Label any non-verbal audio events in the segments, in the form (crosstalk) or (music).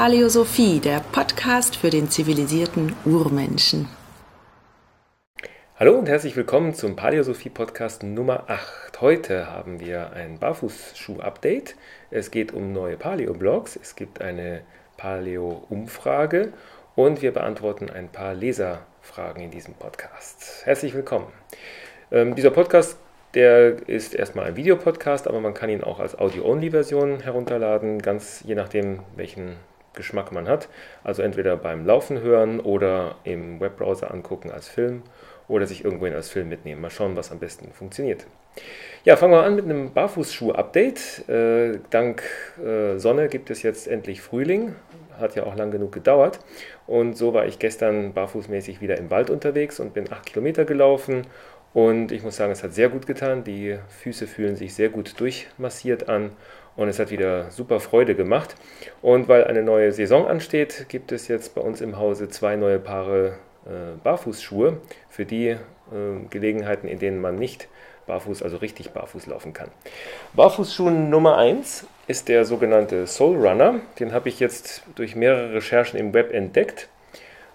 Paläosophie, der Podcast für den zivilisierten Urmenschen. Hallo und herzlich willkommen zum Paläosophie-Podcast Nummer 8. Heute haben wir ein Barfußschuh-Update. Es geht um neue Paleo-Blogs, es gibt eine Paleo-Umfrage und wir beantworten ein paar Leserfragen in diesem Podcast. Herzlich willkommen. Ähm, dieser Podcast der ist erstmal ein Videopodcast, aber man kann ihn auch als Audio-Only-Version herunterladen, ganz je nachdem, welchen Geschmack man hat. Also entweder beim Laufen hören oder im Webbrowser angucken als Film oder sich irgendwohin als Film mitnehmen. Mal schauen, was am besten funktioniert. Ja, fangen wir an mit einem Barfußschuh-Update. Äh, dank äh, Sonne gibt es jetzt endlich Frühling. Hat ja auch lang genug gedauert. Und so war ich gestern barfußmäßig wieder im Wald unterwegs und bin acht Kilometer gelaufen und ich muss sagen, es hat sehr gut getan. Die Füße fühlen sich sehr gut durchmassiert an und es hat wieder super Freude gemacht. Und weil eine neue Saison ansteht, gibt es jetzt bei uns im Hause zwei neue Paare äh, Barfußschuhe für die äh, Gelegenheiten, in denen man nicht barfuß, also richtig barfuß laufen kann. Barfußschuh Nummer 1 ist der sogenannte Soul Runner. Den habe ich jetzt durch mehrere Recherchen im Web entdeckt.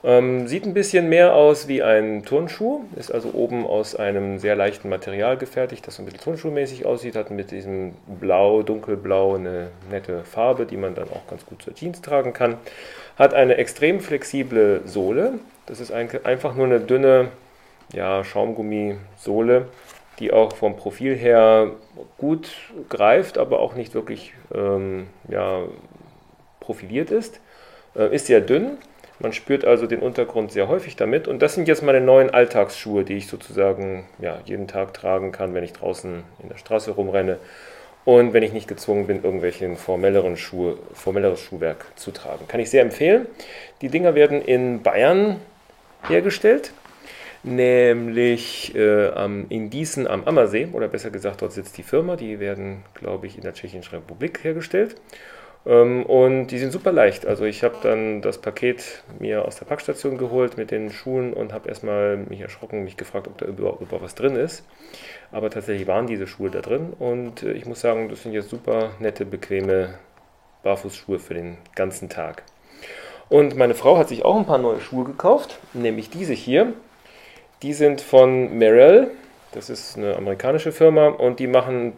Ähm, sieht ein bisschen mehr aus wie ein Turnschuh, ist also oben aus einem sehr leichten Material gefertigt, das so ein bisschen turnschuhmäßig aussieht, hat mit diesem Blau, dunkelblau eine nette Farbe, die man dann auch ganz gut zur Jeans tragen kann. Hat eine extrem flexible Sohle, das ist ein, einfach nur eine dünne ja, Schaumgummisohle, die auch vom Profil her gut greift, aber auch nicht wirklich ähm, ja, profiliert ist. Äh, ist sehr dünn man spürt also den Untergrund sehr häufig damit. Und das sind jetzt meine neuen Alltagsschuhe, die ich sozusagen ja, jeden Tag tragen kann, wenn ich draußen in der Straße rumrenne. Und wenn ich nicht gezwungen bin, irgendwelchen formelleren Schuhe, formelleres Schuhwerk zu tragen. Kann ich sehr empfehlen. Die Dinger werden in Bayern hergestellt, nämlich äh, in Gießen am Ammersee, oder besser gesagt, dort sitzt die Firma. Die werden, glaube ich, in der Tschechischen Republik hergestellt. Ähm, und die sind super leicht. Also ich habe dann das Paket mir aus der Packstation geholt mit den Schuhen und habe erstmal mich erschrocken, mich gefragt, ob da überhaupt, überhaupt was drin ist. Aber tatsächlich waren diese Schuhe da drin und äh, ich muss sagen, das sind jetzt super nette, bequeme Barfußschuhe für den ganzen Tag. Und meine Frau hat sich auch ein paar neue Schuhe gekauft, nämlich diese hier. Die sind von Merrell, das ist eine amerikanische Firma und die machen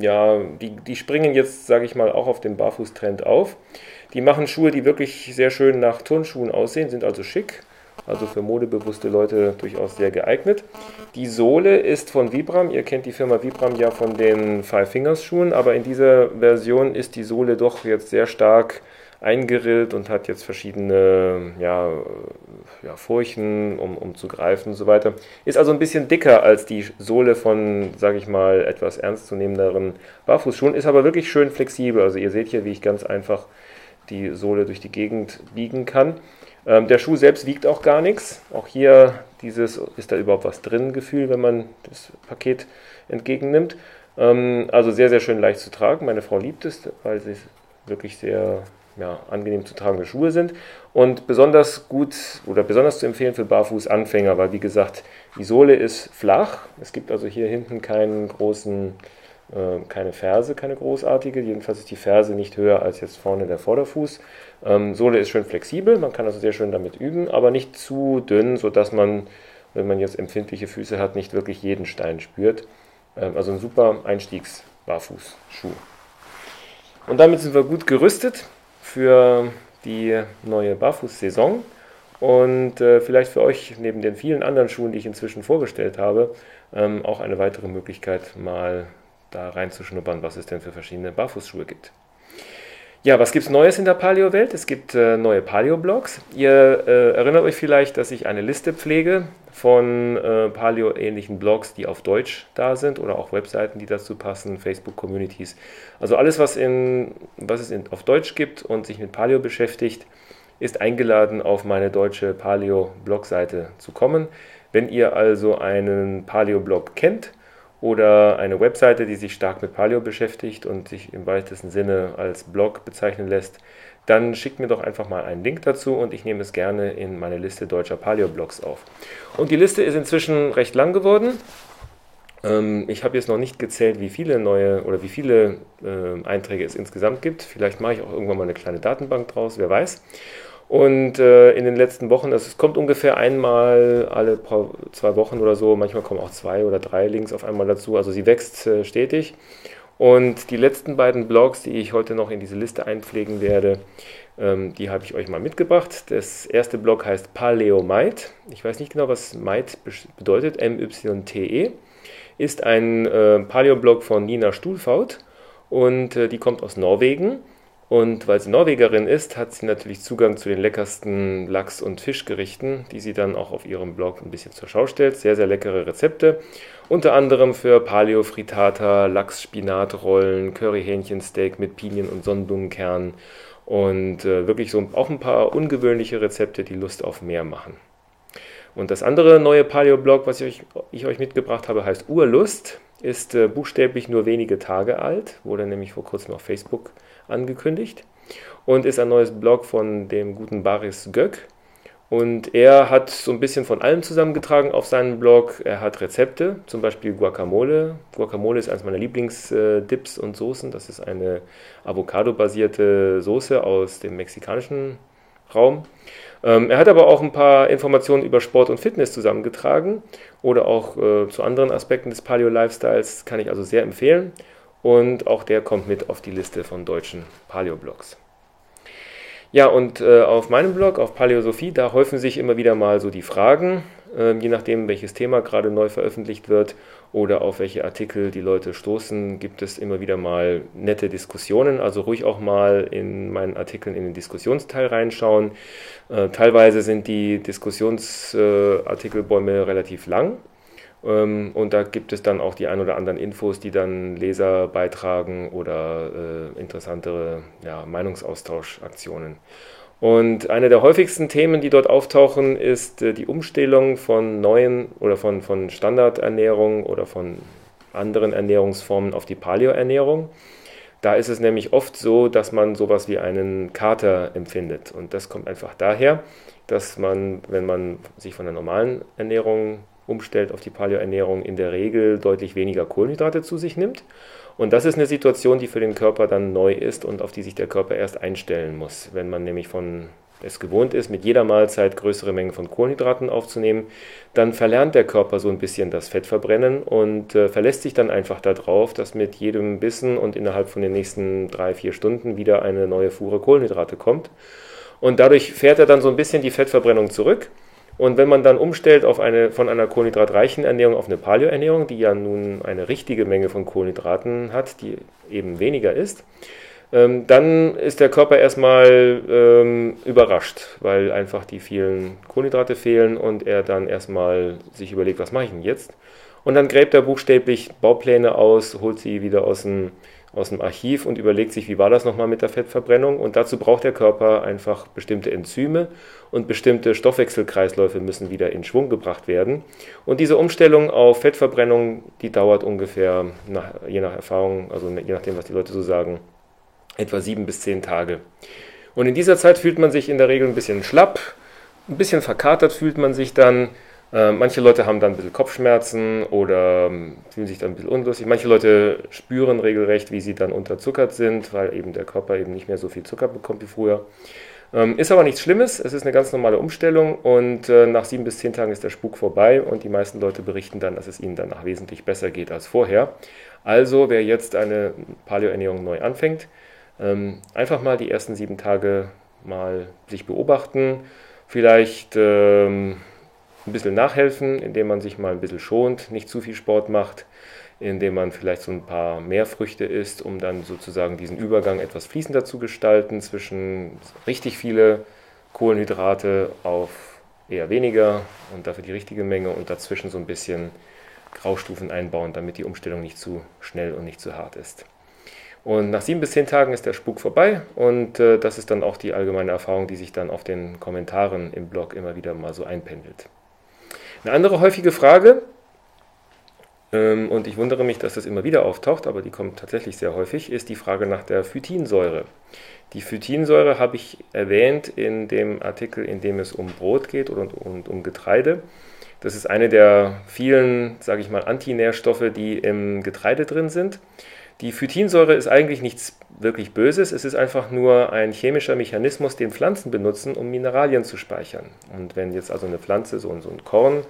ja, die, die springen jetzt, sage ich mal, auch auf den Barfußtrend auf. Die machen Schuhe, die wirklich sehr schön nach Turnschuhen aussehen, sind also schick, also für modebewusste Leute durchaus sehr geeignet. Die Sohle ist von Vibram. Ihr kennt die Firma Vibram ja von den Five Fingers Schuhen, aber in dieser Version ist die Sohle doch jetzt sehr stark eingerillt und hat jetzt verschiedene ja, ja, Furchen, um, um zu greifen und so weiter. Ist also ein bisschen dicker als die Sohle von, sage ich mal, etwas ernstzunehmenderen Barfußschuhen, ist aber wirklich schön flexibel. Also ihr seht hier, wie ich ganz einfach die Sohle durch die Gegend biegen kann. Ähm, der Schuh selbst wiegt auch gar nichts. Auch hier dieses, ist da überhaupt was drin, Gefühl, wenn man das Paket entgegennimmt. Ähm, also sehr, sehr schön leicht zu tragen. Meine Frau liebt es, weil sie wirklich sehr ja, angenehm zu tragende Schuhe sind und besonders gut oder besonders zu empfehlen für Barfußanfänger, weil wie gesagt, die Sohle ist flach. Es gibt also hier hinten keinen großen, äh, keine Ferse, keine großartige. Jedenfalls ist die Ferse nicht höher als jetzt vorne der Vorderfuß. Ähm, Sohle ist schön flexibel, man kann also sehr schön damit üben, aber nicht zu dünn, sodass man, wenn man jetzt empfindliche Füße hat, nicht wirklich jeden Stein spürt. Ähm, also ein super Einstiegs-Barfußschuh. Und damit sind wir gut gerüstet für die neue Barfußsaison und äh, vielleicht für euch neben den vielen anderen Schuhen, die ich inzwischen vorgestellt habe, ähm, auch eine weitere Möglichkeit, mal da reinzuschnuppern, was es denn für verschiedene Barfußschuhe gibt. Ja, was gibt es Neues in der Paleo-Welt? Es gibt äh, neue Paleo-Blogs. Ihr äh, erinnert euch vielleicht, dass ich eine Liste pflege von äh, Paleo-ähnlichen Blogs, die auf Deutsch da sind oder auch Webseiten, die dazu passen, Facebook-Communities. Also alles, was, in, was es in, auf Deutsch gibt und sich mit Paleo beschäftigt, ist eingeladen, auf meine deutsche Paleo-Blogseite zu kommen. Wenn ihr also einen Paleo-Blog kennt, oder eine Webseite, die sich stark mit Paleo beschäftigt und sich im weitesten Sinne als Blog bezeichnen lässt, dann schickt mir doch einfach mal einen Link dazu und ich nehme es gerne in meine Liste deutscher Paleo-Blogs auf. Und die Liste ist inzwischen recht lang geworden Ähm, ich habe jetzt noch nicht gezählt, wie viele neue oder wie viele äh, Einträge es insgesamt gibt. Vielleicht mache ich auch irgendwann mal eine kleine Datenbank draus, wer weiß. Und äh, in den letzten Wochen, also es kommt ungefähr einmal alle zwei Wochen oder so, manchmal kommen auch zwei oder drei Links auf einmal dazu. Also sie wächst äh, stetig. Und die letzten beiden Blogs, die ich heute noch in diese Liste einpflegen werde, ähm, die habe ich euch mal mitgebracht. Das erste Blog heißt Paleomite. Ich weiß nicht genau, was Mite bedeutet, M-Y-T-E. Ist ein äh, Paleo-Blog von Nina Stuhlfaut und äh, die kommt aus Norwegen. Und weil sie Norwegerin ist, hat sie natürlich Zugang zu den leckersten Lachs- und Fischgerichten, die sie dann auch auf ihrem Blog ein bisschen zur Schau stellt. Sehr, sehr leckere Rezepte. Unter anderem für Paleo Frittata, Lachs-Spinatrollen, Curry-Hähnchensteak mit Pinien und Sonnenblumenkernen und äh, wirklich so auch ein paar ungewöhnliche Rezepte, die Lust auf mehr machen. Und das andere neue Paleo-Blog, was ich euch, ich euch, mitgebracht habe, heißt Urlust, ist äh, buchstäblich nur wenige Tage alt, wurde nämlich vor kurzem auf Facebook angekündigt und ist ein neues Blog von dem guten Baris Göck. Und er hat so ein bisschen von allem zusammengetragen auf seinem Blog. Er hat Rezepte, zum Beispiel Guacamole. Guacamole ist eines meiner Lieblingsdips und Soßen. Das ist eine Avocado-basierte Soße aus dem mexikanischen Raum. Ähm, er hat aber auch ein paar Informationen über Sport und Fitness zusammengetragen oder auch äh, zu anderen Aspekten des Paleo-Lifestyles. Kann ich also sehr empfehlen. Und auch der kommt mit auf die Liste von deutschen Paleo-Blogs. Ja, und äh, auf meinem Blog, auf Paleosophie, da häufen sich immer wieder mal so die Fragen, äh, je nachdem, welches Thema gerade neu veröffentlicht wird oder auf welche Artikel die Leute stoßen, gibt es immer wieder mal nette Diskussionen. Also ruhig auch mal in meinen Artikeln in den Diskussionsteil reinschauen. Äh, teilweise sind die Diskussionsartikelbäume relativ lang. Ähm, und da gibt es dann auch die ein oder anderen Infos, die dann Leser beitragen oder äh, interessantere ja, Meinungsaustauschaktionen. Und eine der häufigsten Themen, die dort auftauchen, ist äh, die Umstellung von neuen oder von, von Standardernährung oder von anderen Ernährungsformen auf die Paleo-Ernährung. Da ist es nämlich oft so, dass man sowas wie einen Kater empfindet. Und das kommt einfach daher, dass man, wenn man sich von der normalen Ernährung umstellt auf die Paleo-Ernährung, in der Regel deutlich weniger Kohlenhydrate zu sich nimmt. Und das ist eine Situation, die für den Körper dann neu ist und auf die sich der Körper erst einstellen muss. Wenn man nämlich von es gewohnt ist, mit jeder Mahlzeit größere Mengen von Kohlenhydraten aufzunehmen, dann verlernt der Körper so ein bisschen das Fettverbrennen und äh, verlässt sich dann einfach darauf, dass mit jedem Bissen und innerhalb von den nächsten drei, vier Stunden wieder eine neue Fuhre Kohlenhydrate kommt. Und dadurch fährt er dann so ein bisschen die Fettverbrennung zurück und wenn man dann umstellt auf eine, von einer kohlenhydratreichen Ernährung auf eine Paleo-Ernährung, die ja nun eine richtige Menge von Kohlenhydraten hat, die eben weniger ist, ähm, dann ist der Körper erstmal ähm, überrascht, weil einfach die vielen Kohlenhydrate fehlen und er dann erstmal sich überlegt, was mache ich denn jetzt? Und dann gräbt er buchstäblich Baupläne aus, holt sie wieder aus dem aus dem Archiv und überlegt sich, wie war das nochmal mit der Fettverbrennung. Und dazu braucht der Körper einfach bestimmte Enzyme und bestimmte Stoffwechselkreisläufe müssen wieder in Schwung gebracht werden. Und diese Umstellung auf Fettverbrennung, die dauert ungefähr, nach, je nach Erfahrung, also je nachdem, was die Leute so sagen, etwa sieben bis zehn Tage. Und in dieser Zeit fühlt man sich in der Regel ein bisschen schlapp, ein bisschen verkatert fühlt man sich dann. Äh, manche Leute haben dann ein bisschen Kopfschmerzen oder ähm, fühlen sich dann ein bisschen unlustig. Manche Leute spüren regelrecht, wie sie dann unterzuckert sind, weil eben der Körper eben nicht mehr so viel Zucker bekommt wie früher. Ähm, ist aber nichts Schlimmes, es ist eine ganz normale Umstellung und äh, nach sieben bis zehn Tagen ist der Spuk vorbei und die meisten Leute berichten dann, dass es ihnen danach wesentlich besser geht als vorher. Also wer jetzt eine Paleo-Ernährung neu anfängt, ähm, einfach mal die ersten sieben Tage mal sich beobachten, vielleicht ein bisschen nachhelfen, indem man sich mal ein bisschen schont, nicht zu viel Sport macht, indem man vielleicht so ein paar mehr Früchte isst, um dann sozusagen diesen Übergang etwas fließender zu gestalten zwischen richtig viele Kohlenhydrate auf eher weniger und dafür die richtige Menge und dazwischen so ein bisschen Graustufen einbauen, damit die Umstellung nicht zu schnell und nicht zu hart ist. Und nach sieben bis zehn Tagen ist der Spuk vorbei und äh, das ist dann auch die allgemeine Erfahrung, die sich dann auf den Kommentaren im Blog immer wieder mal so einpendelt. Eine andere häufige Frage, ähm, und ich wundere mich, dass das immer wieder auftaucht, aber die kommt tatsächlich sehr häufig, ist die Frage nach der Phytinsäure. Die Phytinsäure habe ich erwähnt in dem Artikel, in dem es um Brot geht und, und um Getreide. Das ist eine der vielen, sage ich mal, Antinährstoffe, die im Getreide drin sind. Die Phytinsäure ist eigentlich nichts wirklich Böses. Es ist einfach nur ein chemischer Mechanismus, den Pflanzen benutzen, um Mineralien zu speichern. Und wenn jetzt also eine Pflanze so, so ein Korn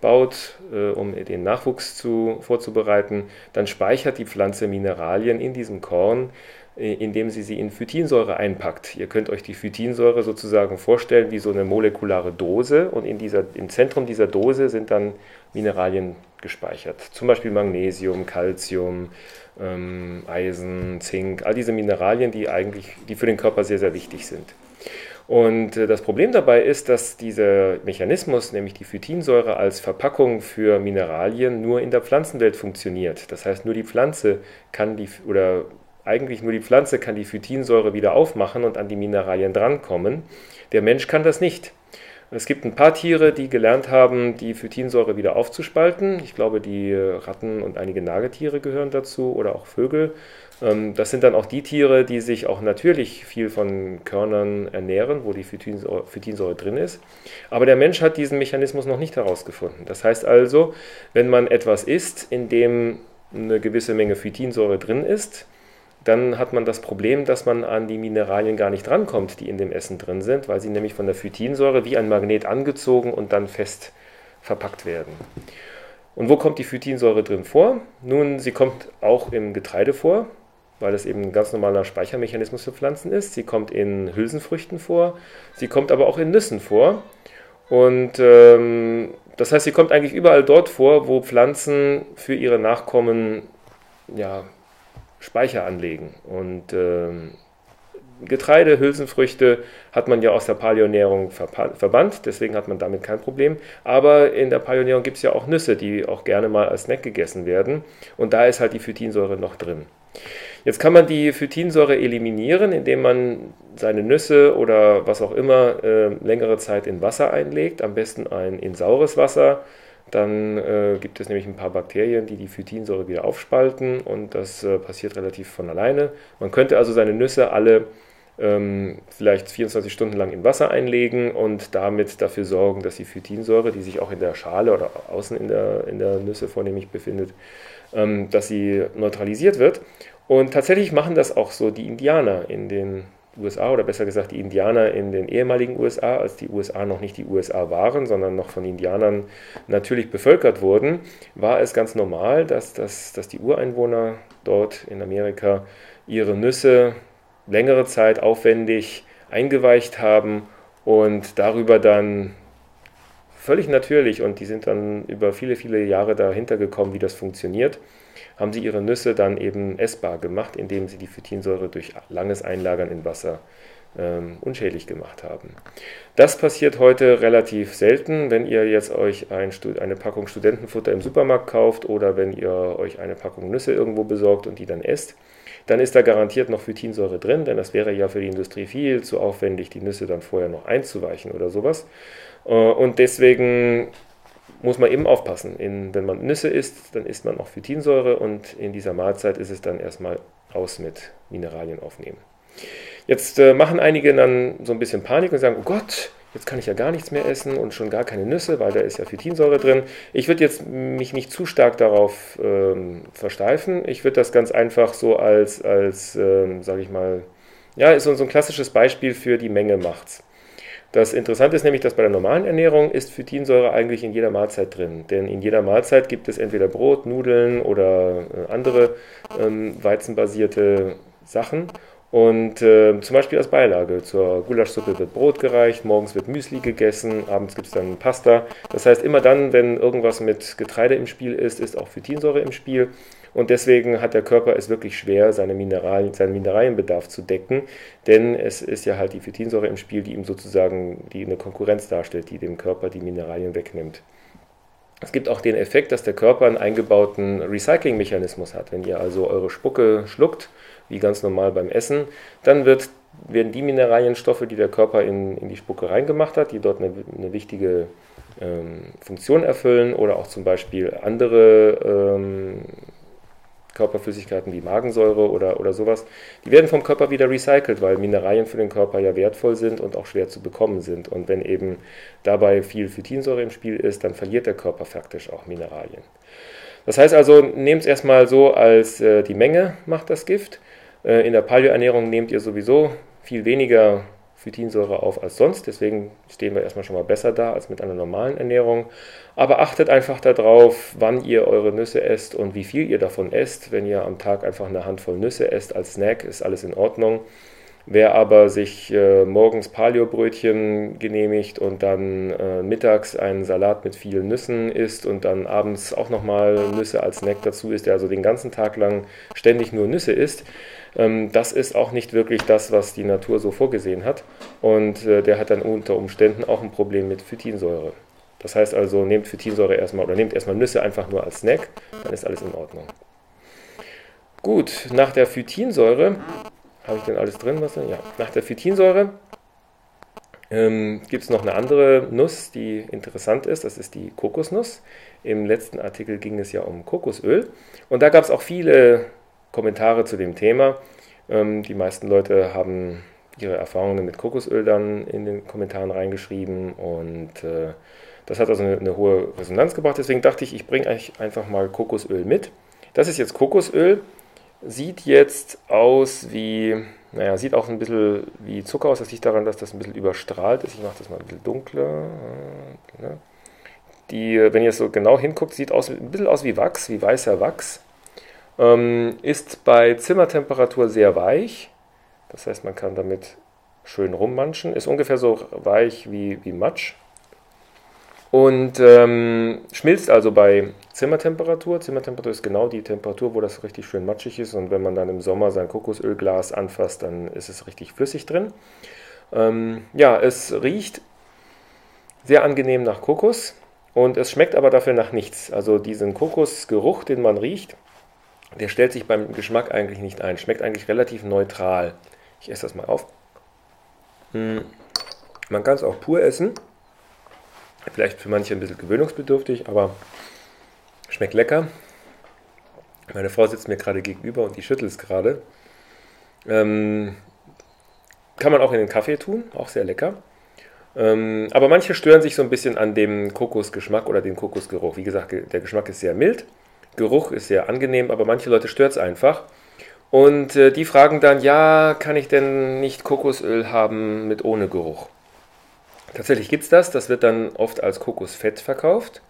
baut, äh, um den Nachwuchs zu, vorzubereiten, dann speichert die Pflanze Mineralien in diesem Korn, äh, indem sie sie in Phytinsäure einpackt. Ihr könnt euch die Phytinsäure sozusagen vorstellen wie so eine molekulare Dose und in dieser, im Zentrum dieser Dose sind dann Mineralien gespeichert. Zum Beispiel Magnesium, Calcium, ähm, Eisen, Zink, all diese Mineralien, die eigentlich, die für den Körper sehr, sehr wichtig sind. Und äh, das Problem dabei ist, dass dieser Mechanismus, nämlich die Phytinsäure als Verpackung für Mineralien, nur in der Pflanzenwelt funktioniert. Das heißt, nur die Pflanze kann die oder eigentlich nur die Pflanze kann die Phytinsäure wieder aufmachen und an die Mineralien drankommen. Der Mensch kann das nicht. Es gibt ein paar Tiere, die gelernt haben, die Phytinsäure wieder aufzuspalten. Ich glaube, die Ratten und einige Nagetiere gehören dazu oder auch Vögel. Ähm, das sind dann auch die Tiere, die sich auch natürlich viel von Körnern ernähren, wo die Phytinsäure, Phytinsäure drin ist. Aber der Mensch hat diesen Mechanismus noch nicht herausgefunden. Das heißt also, wenn man etwas isst, in dem eine gewisse Menge Phytinsäure drin ist, dann hat man das Problem, dass man an die Mineralien gar nicht rankommt, die in dem Essen drin sind, weil sie nämlich von der Phytinsäure wie ein Magnet angezogen und dann fest verpackt werden. Und wo kommt die Phytinsäure drin vor? Nun, sie kommt auch im Getreide vor, weil das eben ein ganz normaler Speichermechanismus für Pflanzen ist. Sie kommt in Hülsenfrüchten vor, sie kommt aber auch in Nüssen vor. Und ähm, das heißt, sie kommt eigentlich überall dort vor, wo Pflanzen für ihre Nachkommen ja, Speicher anlegen. Und ähm, Getreide, Hülsenfrüchte hat man ja aus der Paleonährung verbannt, deswegen hat man damit kein Problem. Aber in der Paleonährung gibt es ja auch Nüsse, die auch gerne mal als Snack gegessen werden. Und da ist halt die Phytinsäure noch drin. Jetzt kann man die Phytinsäure eliminieren, indem man seine Nüsse oder was auch immer äh, längere Zeit in Wasser einlegt, am besten ein in saures Wasser dann äh, gibt es nämlich ein paar Bakterien, die die Phytinsäure wieder aufspalten und das äh, passiert relativ von alleine. Man könnte also seine Nüsse alle ähm, vielleicht 24 Stunden lang in Wasser einlegen und damit dafür sorgen, dass die Phytinsäure, die sich auch in der Schale oder außen in der, in der Nüsse vornehmlich befindet, ähm, dass sie neutralisiert wird. Und tatsächlich machen das auch so die Indianer in den USA oder besser gesagt die Indianer in den ehemaligen USA, als die USA noch nicht die USA waren, sondern noch von Indianern natürlich bevölkert wurden, war es ganz normal, dass, dass, dass die Ureinwohner dort in Amerika ihre Nüsse längere Zeit aufwendig eingeweicht haben und darüber dann völlig natürlich, und die sind dann über viele, viele Jahre dahinter gekommen, wie das funktioniert, haben sie ihre Nüsse dann eben essbar gemacht, indem sie die Phytinsäure durch langes Einlagern in Wasser ähm, unschädlich gemacht haben. Das passiert heute relativ selten, wenn ihr jetzt euch ein, eine Packung Studentenfutter im Supermarkt kauft oder wenn ihr euch eine Packung Nüsse irgendwo besorgt und die dann esst. Dann ist da garantiert noch Phytinsäure drin, denn das wäre ja für die Industrie viel zu aufwendig, die Nüsse dann vorher noch einzuweichen oder sowas. Äh, und deswegen muss man eben aufpassen. In, wenn man Nüsse isst, dann isst man auch Phytinsäure und in dieser Mahlzeit ist es dann erstmal aus mit Mineralien aufnehmen. Jetzt äh, machen einige dann so ein bisschen Panik und sagen, oh Gott, jetzt kann ich ja gar nichts mehr essen und schon gar keine Nüsse, weil da ist ja Phytinsäure drin. Ich würde jetzt mich nicht zu stark darauf ähm, versteifen. Ich würde das ganz einfach so als, als ähm, sage ich mal, ja, ist so, so ein klassisches Beispiel für die Menge macht's. Das Interessante ist nämlich, dass bei der normalen Ernährung ist Phytinsäure eigentlich in jeder Mahlzeit drin. Denn in jeder Mahlzeit gibt es entweder Brot, Nudeln oder äh, andere ähm, weizenbasierte Sachen. Und äh, zum Beispiel als Beilage zur Gulaschsuppe wird Brot gereicht, morgens wird Müsli gegessen, abends gibt es dann Pasta. Das heißt, immer dann, wenn irgendwas mit Getreide im Spiel ist, ist auch Phytinsäure im Spiel. Und deswegen hat der Körper es wirklich schwer, seine Mineralien, seinen Mineralienbedarf zu decken, denn es ist ja halt die Phytinsäure im Spiel, die ihm sozusagen die eine Konkurrenz darstellt, die dem Körper die Mineralien wegnimmt. Es gibt auch den Effekt, dass der Körper einen eingebauten Recycling-Mechanismus hat. Wenn ihr also eure Spucke schluckt, wie ganz normal beim Essen, dann wird, werden die Mineralienstoffe, die der Körper in, in die Spucke reingemacht hat, die dort eine, eine wichtige ähm, Funktion erfüllen oder auch zum Beispiel andere ähm, Körperflüssigkeiten wie Magensäure oder, oder sowas, die werden vom Körper wieder recycelt, weil Mineralien für den Körper ja wertvoll sind und auch schwer zu bekommen sind. Und wenn eben dabei viel Phytinsäure im Spiel ist, dann verliert der Körper faktisch auch Mineralien. Das heißt also, nehmt es erstmal so, als äh, die Menge macht das Gift. Äh, in der Paleoernährung nehmt ihr sowieso viel weniger Phytinsäure auf als sonst. Deswegen stehen wir erstmal schon mal besser da als mit einer normalen Ernährung. Aber achtet einfach darauf, wann ihr eure Nüsse esst und wie viel ihr davon esst. Wenn ihr am Tag einfach eine Handvoll Nüsse esst als Snack, ist alles in Ordnung. Wer aber sich äh, morgens Paleo-Brötchen genehmigt und dann äh, mittags einen Salat mit vielen Nüssen isst und dann abends auch nochmal Nüsse als Snack dazu isst, der also den ganzen Tag lang ständig nur Nüsse isst, das ist auch nicht wirklich das, was die Natur so vorgesehen hat. Und äh, der hat dann unter Umständen auch ein Problem mit Phytinsäure. Das heißt also, nehmt Phytinsäure erstmal oder nehmt erstmal Nüsse einfach nur als Snack, dann ist alles in Ordnung. Gut, nach der Phytinsäure, habe ich denn alles drin? Was denn? Ja, nach der Phytinsäure ähm, gibt es noch eine andere Nuss, die interessant ist. Das ist die Kokosnuss. Im letzten Artikel ging es ja um Kokosöl. Und da gab es auch viele Kommentare zu dem Thema. Ähm, die meisten Leute haben ihre Erfahrungen mit Kokosöl dann in den Kommentaren reingeschrieben und äh, das hat also eine, eine, hohe Resonanz gebracht. Deswegen dachte ich, ich bringe euch einfach mal Kokosöl mit. Das ist jetzt Kokosöl. Sieht jetzt aus wie, naja, sieht auch ein bisschen wie Zucker aus. Das liegt daran, dass das ein bisschen überstrahlt ist. Ich mache das mal ein bisschen dunkler. Ne? Die, wenn ihr so genau hinguckt, sieht aus, ein bisschen aus wie Wachs, wie weißer Wachs. Ähm, ist bei Zimmertemperatur sehr weich. Das heißt, man kann damit schön rummanschen. Ist ungefähr so weich wie, wie Matsch. Und ähm, schmilzt also bei Zimmertemperatur. Zimmertemperatur ist genau die Temperatur, wo das richtig schön matschig ist. Und wenn man dann im Sommer sein Kokosölglas anfasst, dann ist es richtig flüssig drin. Ähm, ja, es riecht sehr angenehm nach Kokos und es schmeckt aber dafür nach nichts. Also diesen Kokosgeruch, den man riecht, der stellt sich beim Geschmack eigentlich nicht ein. Schmeckt eigentlich relativ neutral. Ich esse das mal auf. Hm. Man kann es auch pur essen. Vielleicht für manche ein bisschen gewöhnungsbedürftig, aber schmeckt lecker. Meine Frau sitzt mir gerade gegenüber und die schüttelt es gerade. Ähm, kann man auch in den Kaffee tun, auch sehr lecker. Ähm, aber manche stören sich so ein bisschen an dem Kokosgeschmack oder dem Kokosgeruch. Wie gesagt, der Geschmack ist sehr mild. Geruch ist sehr angenehm, aber manche Leute stört es einfach. Und äh, die fragen dann, ja, kann ich denn nicht Kokosöl haben mit ohne Geruch? Tatsächlich gibt es das, das wird dann oft als Kokosfett verkauft.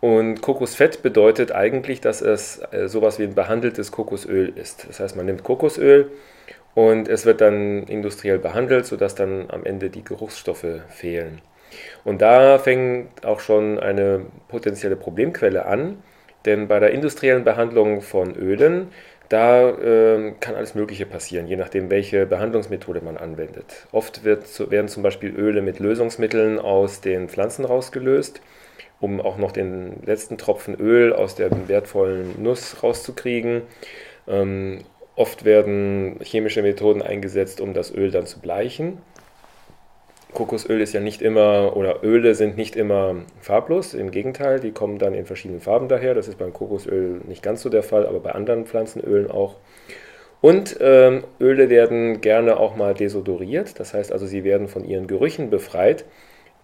Und Kokosfett bedeutet eigentlich, dass es äh, sowas wie ein behandeltes Kokosöl ist. Das heißt, man nimmt Kokosöl und es wird dann industriell behandelt, sodass dann am Ende die Geruchsstoffe fehlen. Und da fängt auch schon eine potenzielle Problemquelle an, denn bei der industriellen Behandlung von Ölen, da äh, kann alles Mögliche passieren, je nachdem, welche Behandlungsmethode man anwendet. Oft wird, werden zum Beispiel Öle mit Lösungsmitteln aus den Pflanzen rausgelöst, um auch noch den letzten Tropfen Öl aus der wertvollen Nuss rauszukriegen. Ähm, oft werden chemische Methoden eingesetzt, um das Öl dann zu bleichen. Kokosöl ist ja nicht immer, oder Öle sind nicht immer farblos, im Gegenteil, die kommen dann in verschiedenen Farben daher. Das ist beim Kokosöl nicht ganz so der Fall, aber bei anderen Pflanzenölen auch. Und ähm, Öle werden gerne auch mal desodoriert, das heißt also, sie werden von ihren Gerüchen befreit.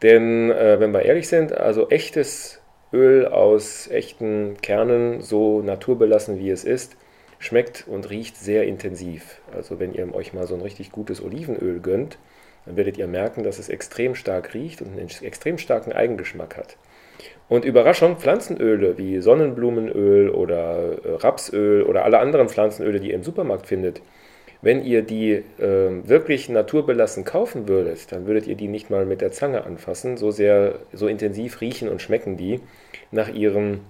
Denn äh, wenn wir ehrlich sind, also echtes Öl aus echten Kernen, so naturbelassen wie es ist, schmeckt und riecht sehr intensiv. Also wenn ihr euch mal so ein richtig gutes Olivenöl gönnt, dann werdet ihr merken, dass es extrem stark riecht und einen extrem starken Eigengeschmack hat. Und Überraschung, Pflanzenöle wie Sonnenblumenöl oder äh, Rapsöl oder alle anderen Pflanzenöle, die ihr im Supermarkt findet, wenn ihr die äh, wirklich naturbelassen kaufen würdet, dann würdet ihr die nicht mal mit der Zange anfassen. So sehr, so intensiv riechen und schmecken die nach ihrem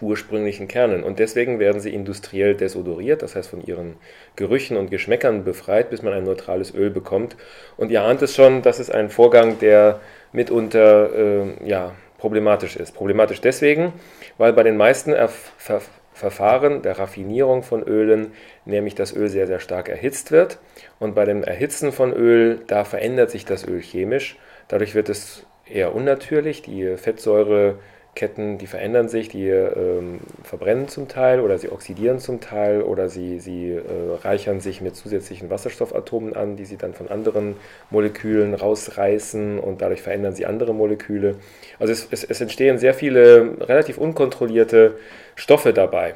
ursprünglichen Kernen. Und deswegen werden sie industriell desodoriert, das heißt von ihren Gerüchen und Geschmäckern befreit, bis man ein neutrales Öl bekommt. Und ihr ahnt es schon, das ist ein Vorgang, der mitunter äh, ja, problematisch ist. Problematisch deswegen, weil bei den meisten Erf Ver Verfahren der Raffinierung von Ölen nämlich das Öl sehr, sehr stark erhitzt wird. Und bei dem Erhitzen von Öl, da verändert sich das Öl chemisch. Dadurch wird es eher unnatürlich. Die Fettsäure Ketten, die verändern sich, die ähm, verbrennen zum Teil oder sie oxidieren zum Teil oder sie, sie äh, reichern sich mit zusätzlichen Wasserstoffatomen an, die sie dann von anderen Molekülen rausreißen und dadurch verändern sie andere Moleküle. Also es, es, es entstehen sehr viele relativ unkontrollierte Stoffe dabei.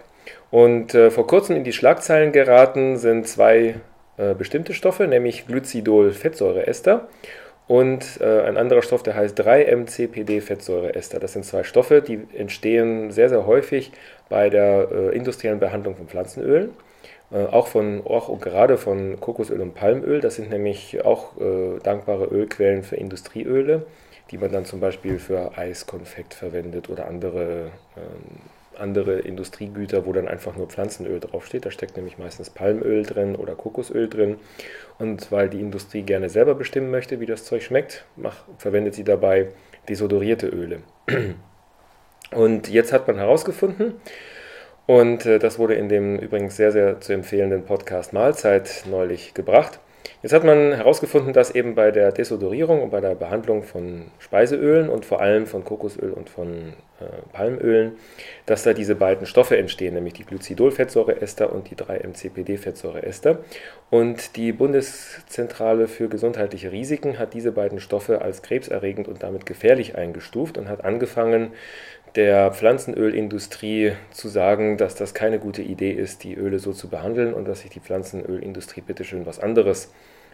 Und äh, vor kurzem in die Schlagzeilen geraten sind zwei äh, bestimmte Stoffe, nämlich Glycidol-Fettsäureester und äh, ein anderer Stoff, der heißt 3-MCPD-Fettsäureester. Das sind zwei Stoffe, die entstehen sehr, sehr häufig bei der äh, industriellen Behandlung von Pflanzenölen. Äh, auch, von, auch und gerade von Kokosöl und Palmöl. Das sind nämlich auch äh, dankbare Ölquellen für Industrieöle, die man dann zum Beispiel für Eiskonfekt verwendet oder andere ähm, andere Industriegüter, wo dann einfach nur Pflanzenöl draufsteht. Da steckt nämlich meistens Palmöl drin oder Kokosöl drin. Und weil die Industrie gerne selber bestimmen möchte, wie das Zeug schmeckt, macht, verwendet sie dabei desodorierte Öle. (clears throat) Und jetzt hat man herausgefunden, und äh, das wurde in dem übrigens sehr, sehr zu empfehlenden Podcast Mahlzeit neulich gebracht, Jetzt hat man herausgefunden, dass eben bei der Desodorierung und bei der Behandlung von Speiseölen und vor allem von Kokosöl und von äh, Palmölen, dass da diese beiden Stoffe entstehen, nämlich die Glycidol-Fettsäureester und die 3-MCPD-Fettsäureester. Und die Bundeszentrale für gesundheitliche Risiken hat diese beiden Stoffe als krebserregend und damit gefährlich eingestuft und hat angefangen, der Pflanzenölindustrie zu sagen, dass das keine gute Idee ist, die Öle so zu behandeln und dass sich die Pflanzenölindustrie bitteschön was anderes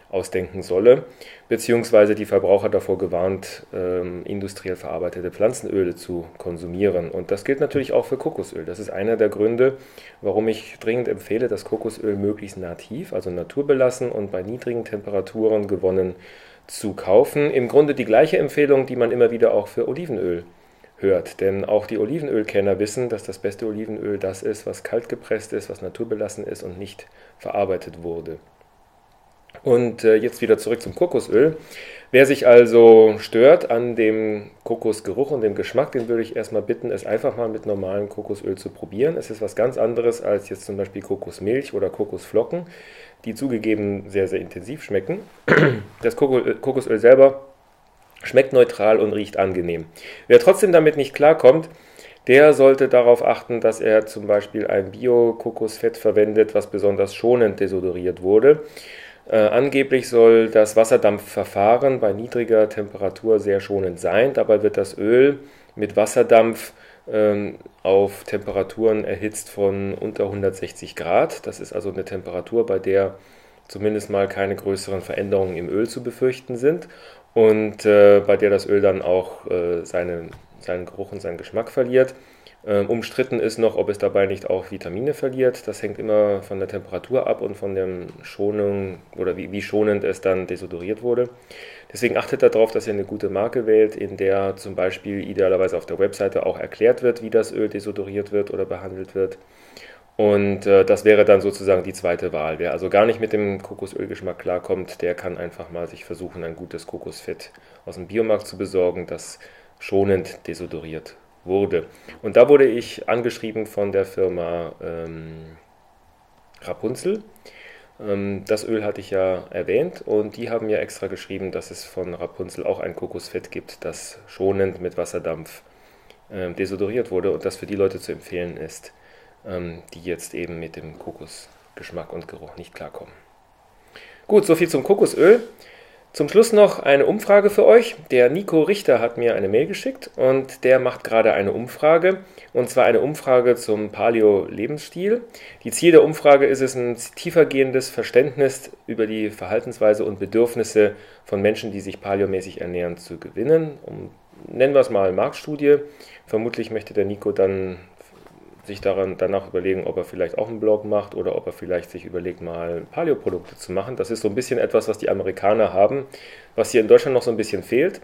ausdenken solle, beziehungsweise die Verbraucher davor gewarnt, ähm, industriell verarbeitete Pflanzenöle zu konsumieren. Und das gilt natürlich auch für Kokosöl. Das ist einer der Gründe, warum ich dringend empfehle, das Kokosöl möglichst nativ, also naturbelassen und bei niedrigen Temperaturen gewonnen zu kaufen. Im Grunde die gleiche Empfehlung, die man immer wieder auch für Olivenöl hört. Denn auch die Olivenölkenner wissen, dass das beste Olivenöl das ist, was kalt gepresst ist, was naturbelassen ist und nicht verarbeitet wurde. Und äh, jetzt wieder zurück zum Kokosöl. Wer sich also stört an dem Kokosgeruch und dem Geschmack, den würde ich erstmal bitten, es einfach mal mit normalem Kokosöl zu probieren. Es ist was ganz anderes als jetzt zum Beispiel Kokosmilch oder Kokosflocken, die zugegeben sehr, sehr intensiv schmecken. Das Kokosöl selber Schmeckt neutral und riecht angenehm. Wer trotzdem damit nicht klarkommt, der sollte darauf achten, dass er zum Beispiel ein Bio-Kokosfett verwendet, was besonders schonend desodoriert wurde. Äh, angeblich soll das Wasserdampfverfahren bei niedriger Temperatur sehr schonend sein. Dabei wird das Öl mit Wasserdampf ähm, auf Temperaturen erhitzt von unter 160 Grad. Das ist also eine Temperatur, bei der zumindest mal keine größeren Veränderungen im Öl zu befürchten sind und äh, bei der das Öl dann auch äh, seine, seinen Geruch und seinen Geschmack verliert. Ähm, umstritten ist noch, ob es dabei nicht auch Vitamine verliert. Das hängt immer von der Temperatur ab und von der Schonung oder wie, wie schonend es dann desodoriert wurde. Deswegen achtet darauf, dass ihr eine gute Marke wählt, in der zum Beispiel idealerweise auf der Webseite auch erklärt wird, wie das Öl desodoriert wird oder behandelt wird. Und äh, das wäre dann sozusagen die zweite Wahl. Wer also gar nicht mit dem Kokosölgeschmack klarkommt, der kann einfach mal sich versuchen, ein gutes Kokosfett aus dem Biomarkt zu besorgen, das schonend desodoriert wurde. Und da wurde ich angeschrieben von der Firma ähm, Rapunzel. Ähm, das Öl hatte ich ja erwähnt und die haben mir extra geschrieben, dass es von Rapunzel auch ein Kokosfett gibt, das schonend mit Wasserdampf äh, desodoriert wurde und das für die Leute zu empfehlen ist ähm, die jetzt eben mit dem Kokosgeschmack und Geruch nicht klarkommen. Gut, soviel zum Kokosöl. Zum Schluss noch eine Umfrage für euch. Der Nico Richter hat mir eine Mail geschickt und der macht gerade eine Umfrage und zwar eine Umfrage zum Paleo-Lebensstil. Die Ziel der Umfrage ist es, ein tiefergehendes Verständnis über die Verhaltensweise und Bedürfnisse von Menschen, die sich paleomäßig ernähren, zu gewinnen. Um, nennen wir es mal Marktstudie. Vermutlich möchte der Nico dann sich daran, danach überlegen, ob er vielleicht auch einen Blog macht oder ob er vielleicht sich überlegt, mal Paleo-Produkte zu machen. Das ist so ein bisschen etwas, was die Amerikaner haben, was hier in Deutschland noch so ein bisschen fehlt.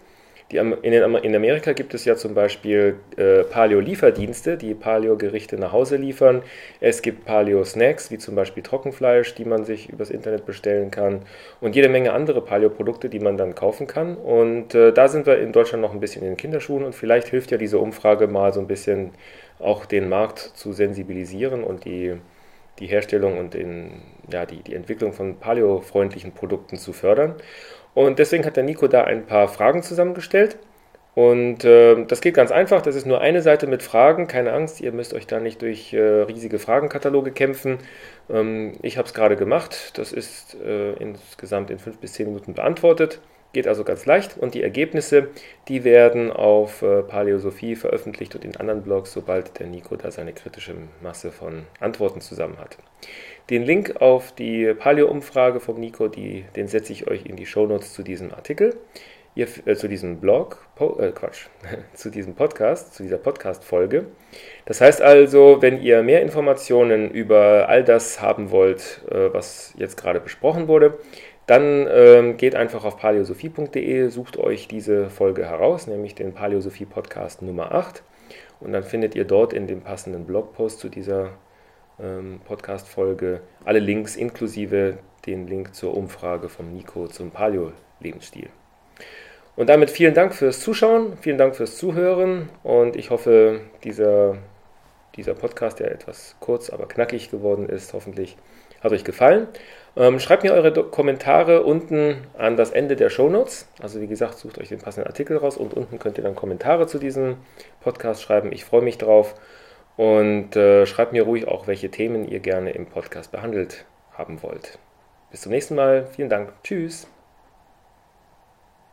Die, in, den, in, Amerika gibt es ja zum Beispiel äh, Paleo-Lieferdienste, die Paleo-Gerichte nach Hause liefern. Es gibt Paleo-Snacks, wie zum Beispiel Trockenfleisch, die man sich übers Internet bestellen kann. Und jede Menge andere Paleo-Produkte, die man dann kaufen kann. Und äh, da sind wir in Deutschland noch ein bisschen in den Kinderschuhen. Und vielleicht hilft ja diese Umfrage mal so ein bisschen auch den Markt zu sensibilisieren und die, die Herstellung und den, ja, die, die Entwicklung von paleofreundlichen Produkten zu fördern. Und deswegen hat der Nico da ein paar Fragen zusammengestellt. Und äh, das geht ganz einfach. Das ist nur eine Seite mit Fragen. Keine Angst, ihr müsst euch da nicht durch äh, riesige Fragenkataloge kämpfen. Ähm, ich habe es gerade gemacht. Das ist äh, insgesamt in fünf bis zehn Minuten beantwortet. Geht also ganz leicht. Und die Ergebnisse, die werden auf äh, Paläosophie veröffentlicht und in anderen Blogs, sobald der Nico da seine kritische Masse von Antworten zusammen hat. Den Link auf die Paleo-Umfrage vom Nico, die, den setze ich euch in die Shownotes zu diesem Artikel ihr, äh, zu diesem Blog, po, äh, Quatsch, (laughs) zu diesem Podcast, zu dieser Podcast-Folge. Das heißt also, wenn ihr mehr Informationen über all das haben wollt, äh, was jetzt gerade besprochen wurde, dann ähm, geht einfach auf paleosophie.de, sucht euch diese Folge heraus, nämlich den Paleosophie Podcast Nummer 8. Und dann findet ihr dort in dem passenden Blogpost zu dieser ähm, Podcast-Folge alle Links inklusive den Link zur Umfrage vom Nico zum Paleo-Lebensstil. Und damit vielen Dank fürs Zuschauen, vielen Dank fürs Zuhören und ich hoffe, dieser, dieser Podcast, der etwas kurz, aber knackig geworden ist, hoffentlich hat euch gefallen. Ähm, schreibt mir eure Kommentare unten an das Ende der Shownotes. Also wie gesagt, sucht euch den passenden Artikel raus und unten könnt ihr dann Kommentare zu diesem Podcast schreiben. Ich freue mich drauf und äh, schreibt mir ruhig auch, welche Themen ihr gerne im Podcast behandelt haben wollt. Bis zum nächsten Mal. Vielen Dank. Tschüss.